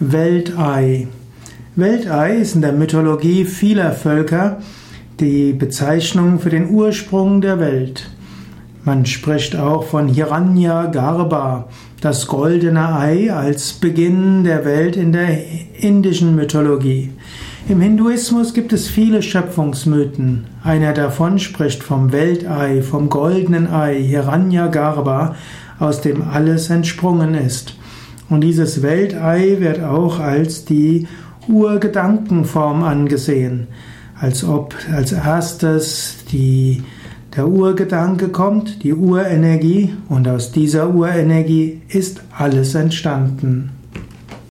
Weltei. Weltei ist in der Mythologie vieler Völker die Bezeichnung für den Ursprung der Welt. Man spricht auch von Hiranya Garba, das goldene Ei als Beginn der Welt in der indischen Mythologie. Im Hinduismus gibt es viele Schöpfungsmythen. Einer davon spricht vom Weltei, vom goldenen Ei, Hiranya Garba, aus dem alles entsprungen ist. Und dieses Weltei wird auch als die Urgedankenform angesehen, als ob als erstes die, der Urgedanke kommt, die Urenergie, und aus dieser Urenergie ist alles entstanden.